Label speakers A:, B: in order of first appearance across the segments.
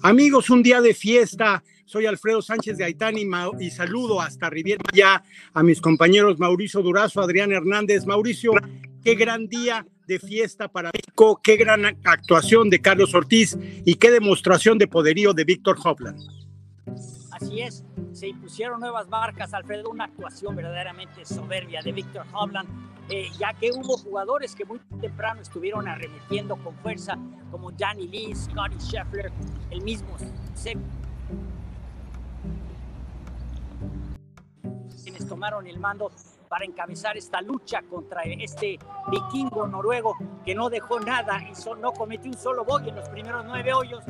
A: Amigos, un día de fiesta. Soy Alfredo Sánchez de Aitán y, saludo hasta Riviera ya a mis compañeros Mauricio Durazo, Adrián Hernández. Mauricio, qué gran día de fiesta para México, qué gran actuación de Carlos Ortiz y qué demostración de poderío de Víctor Hopland.
B: Así es, se impusieron nuevas marcas, Alfredo, una actuación verdaderamente soberbia de Víctor Hovland, eh, ya que hubo jugadores que muy temprano estuvieron arremetiendo con fuerza, como Danny Lee, Scotty Scheffler, el mismo quienes tomaron el mando para encabezar esta lucha contra este vikingo noruego que no dejó nada y no cometió un solo bogey en los primeros nueve hoyos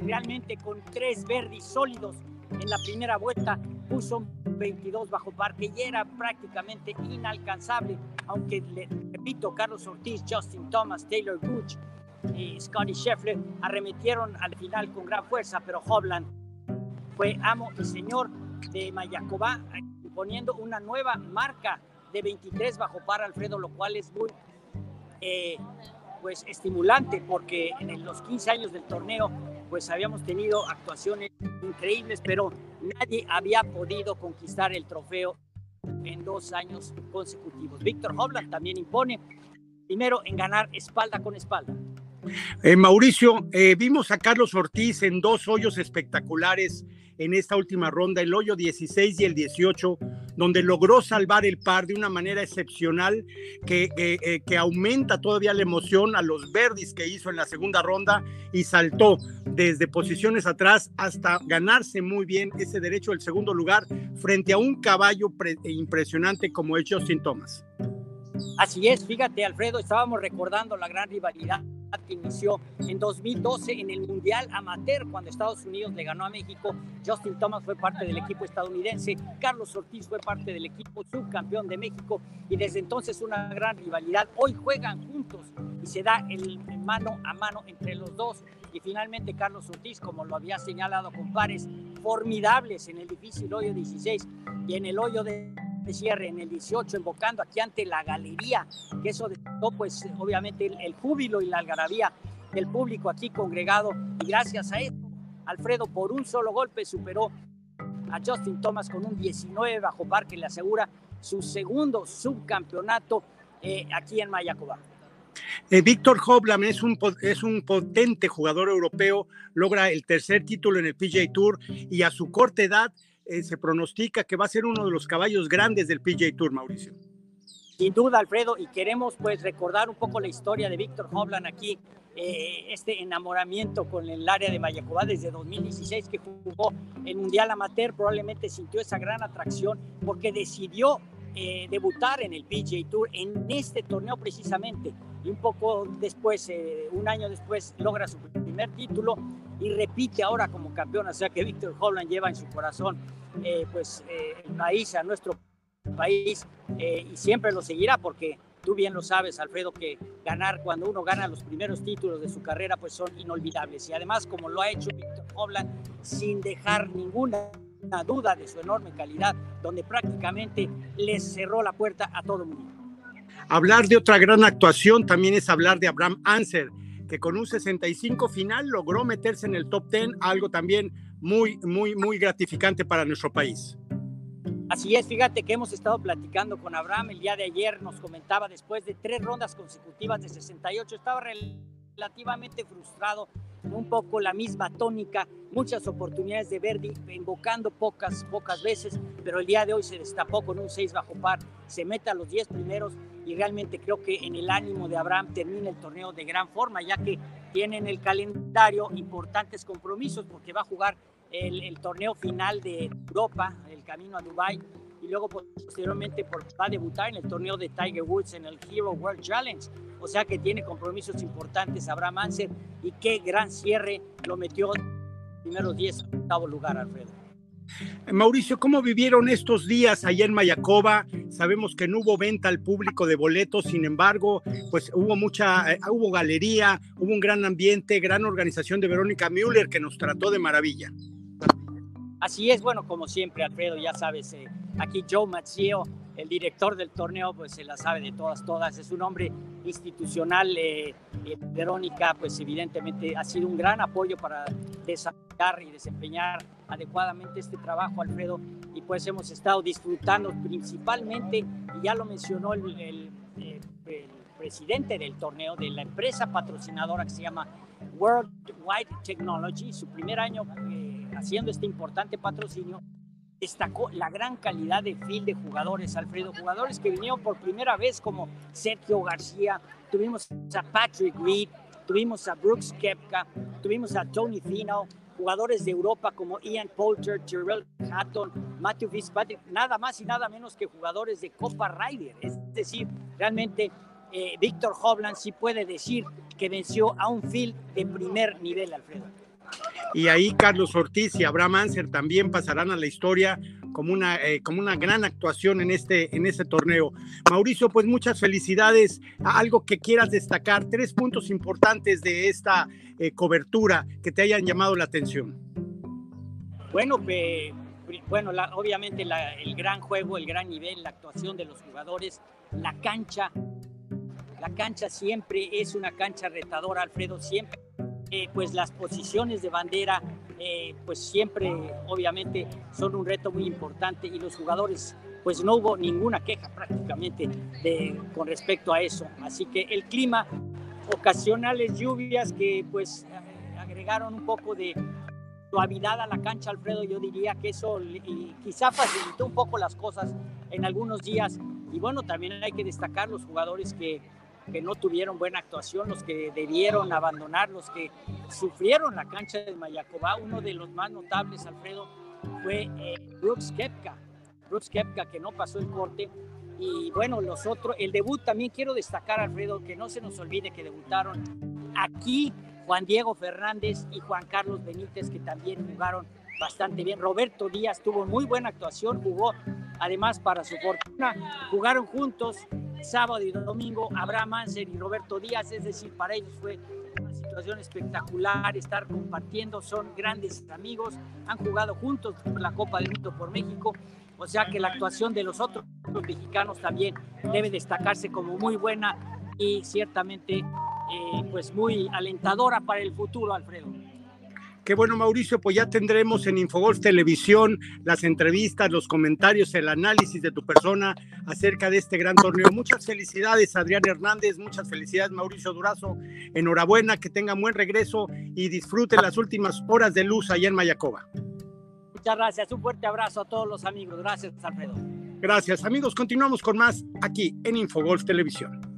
B: realmente con tres verdes sólidos en la primera vuelta puso 22 bajo par, que ya era prácticamente inalcanzable, aunque, le repito, Carlos Ortiz, Justin Thomas, Taylor Gooch y Scotty Scheffler arremetieron al final con gran fuerza, pero Hovland fue amo y señor de Mayacobá, poniendo una nueva marca de 23 bajo par, Alfredo, lo cual es muy eh, pues, estimulante porque en los 15 años del torneo pues habíamos tenido actuaciones increíbles, pero nadie había podido conquistar el trofeo en dos años consecutivos. Víctor Hovland también impone, primero en ganar espalda con espalda.
A: Eh, Mauricio, eh, vimos a Carlos Ortiz en dos hoyos espectaculares en esta última ronda, el hoyo 16 y el 18, donde logró salvar el par de una manera excepcional que, eh, que, aumenta todavía la emoción a los verdis que hizo en la segunda ronda y saltó desde posiciones atrás hasta ganarse muy bien ese derecho del segundo lugar frente a un caballo impresionante como es Justin Thomas.
B: Así es, fíjate Alfredo, estábamos recordando la gran rivalidad que inició en 2012 en el Mundial Amateur cuando Estados Unidos le ganó a México. Justin Thomas fue parte del equipo estadounidense, Carlos Ortiz fue parte del equipo subcampeón de México y desde entonces una gran rivalidad. Hoy juegan juntos y se da el mano a mano entre los dos y finalmente Carlos Ortiz, como lo había señalado con pares formidables en el difícil hoyo 16 y en el hoyo de cierre en el 18, invocando aquí ante la galería, que eso pues obviamente el, júbilo y la algarabía del público aquí congregado. Y gracias a esto, Alfredo por un solo golpe superó a Justin Thomas con un 19 bajo par que le asegura su segundo subcampeonato eh, aquí en Mayacoba.
A: Eh, Víctor Hoblam es un, es un potente jugador europeo, logra el tercer título en el PGA Tour y a su corta edad eh, se pronostica que va a ser uno de los caballos grandes del PJ Tour, Mauricio.
B: Sin duda, Alfredo, y queremos pues recordar un poco la historia de Víctor Hovland aquí, eh, este enamoramiento con el área de Mayacobá desde 2016 que jugó el Mundial Amateur, probablemente sintió esa gran atracción porque decidió eh, debutar en el PGA Tour en este torneo precisamente. Y un poco después, un año después, logra su primer título y repite ahora como campeón, o sea que Víctor Hovland lleva en su corazón eh, pues eh, el país, a nuestro país eh, y siempre lo seguirá porque tú bien lo sabes, Alfredo, que ganar cuando uno gana los primeros títulos de su carrera pues son inolvidables y además como lo ha hecho Víctor Hovland sin dejar ninguna duda de su enorme calidad, donde prácticamente les cerró la puerta a todo el mundo.
A: Hablar de otra gran actuación también es hablar de Abraham Anser, que con un 65 final logró meterse en el top 10, algo también muy, muy, muy gratificante para nuestro país.
B: Así es, fíjate que hemos estado platicando con Abraham el día de ayer, nos comentaba después de tres rondas consecutivas de 68, estaba relativamente frustrado, un poco la misma tónica, muchas oportunidades de Verdi, invocando pocas, pocas veces, pero el día de hoy se destapó con un 6 bajo par, se mete a los 10 primeros y realmente creo que en el ánimo de Abraham termina el torneo de gran forma, ya que tiene en el calendario importantes compromisos, porque va a jugar el, el torneo final de Europa, el camino a Dubai y luego posteriormente va a debutar en el torneo de Tiger Woods en el Hero World Challenge. O sea que tiene compromisos importantes Abraham Anser y qué gran cierre lo metió primeros 10 octavo lugar, Alfredo.
A: Mauricio, ¿cómo vivieron estos días allá en Mayacoba? Sabemos que no hubo venta al público de boletos, sin embargo, pues hubo mucha, eh, hubo galería, hubo un gran ambiente, gran organización de Verónica Müller que nos trató de maravilla.
B: Así es, bueno, como siempre, Alfredo, ya sabes, eh, aquí Joe Mazzio el director del torneo pues se la sabe de todas, todas. Es un hombre institucional. Eh, Verónica pues evidentemente ha sido un gran apoyo para desarrollar y desempeñar adecuadamente este trabajo, Alfredo. Y pues hemos estado disfrutando principalmente, y ya lo mencionó el, el, eh, presidente del torneo, de la empresa patrocinadora que se llama Worldwide Technology, su primer año haciendo este importante patrocinio destacó la gran calidad de fil de jugadores, Alfredo, jugadores que vinieron por primera vez como Sergio García, tuvimos a Patrick Reed, tuvimos a Brooks Kepka, tuvimos a Tony Fino, jugadores de Europa como Ian Poulter, Tyrell Hatton, Matthew Fitzpatrick, nada más y nada menos que jugadores de Copa Ryder. Es decir, realmente eh, Víctor Hovland sí puede decir que venció a un fil de primer nivel, Alfredo
A: y ahí Carlos Ortiz y Abraham Anser también pasarán a la historia como una, eh, como una gran actuación en este, en este torneo. Mauricio, pues muchas felicidades. Algo que quieras destacar, tres puntos importantes de esta eh, cobertura que te hayan llamado la atención.
B: Bueno, bueno obviamente el gran juego, el gran nivel, la actuación de los jugadores, la cancha. La cancha siempre es una cancha retadora, Alfredo, siempre eh, pues las posiciones de bandera, eh, pues siempre obviamente son un reto muy importante y los jugadores, pues no hubo ninguna queja prácticamente de, con respecto a eso. Así que el clima, ocasionales lluvias que pues agregaron un poco de suavidad a la cancha, Alfredo, yo diría que eso quizá facilitó un poco las cosas en algunos días. Y bueno, también hay que destacar los jugadores que que no tuvieron buena actuación, los que debieron abandonar, los que sufrieron la cancha de Mayacobá. Uno de los más notables, Alfredo, fue eh, Brooks Kepka. Brooks Kepka que no pasó el corte. Y bueno, los otros, el debut también quiero destacar, Alfredo, que no se nos olvide que debutaron aquí Juan Diego Fernández y Juan Carlos Benítez, que también jugaron bastante bien. Roberto Díaz tuvo muy buena actuación, jugó además para su fortuna, jugaron juntos sábado y domingo Abraham Manser y Roberto Díaz, es decir, para ellos fue una situación espectacular estar compartiendo, son grandes amigos, han jugado juntos la Copa del Mundo por México, o sea que la actuación de los otros mexicanos también debe destacarse como muy buena y ciertamente eh, pues muy alentadora para el futuro, Alfredo.
A: Qué bueno, Mauricio, pues ya tendremos en Infogolf Televisión las entrevistas, los comentarios, el análisis de tu persona acerca de este gran torneo. Muchas felicidades, Adrián Hernández, muchas felicidades, Mauricio Durazo. Enhorabuena, que tengan buen regreso y disfruten las últimas horas de luz allá en Mayacoba.
B: Muchas gracias, un fuerte abrazo a todos los amigos. Gracias, Alfredo.
A: Gracias, amigos. Continuamos con más aquí en Infogolf Televisión.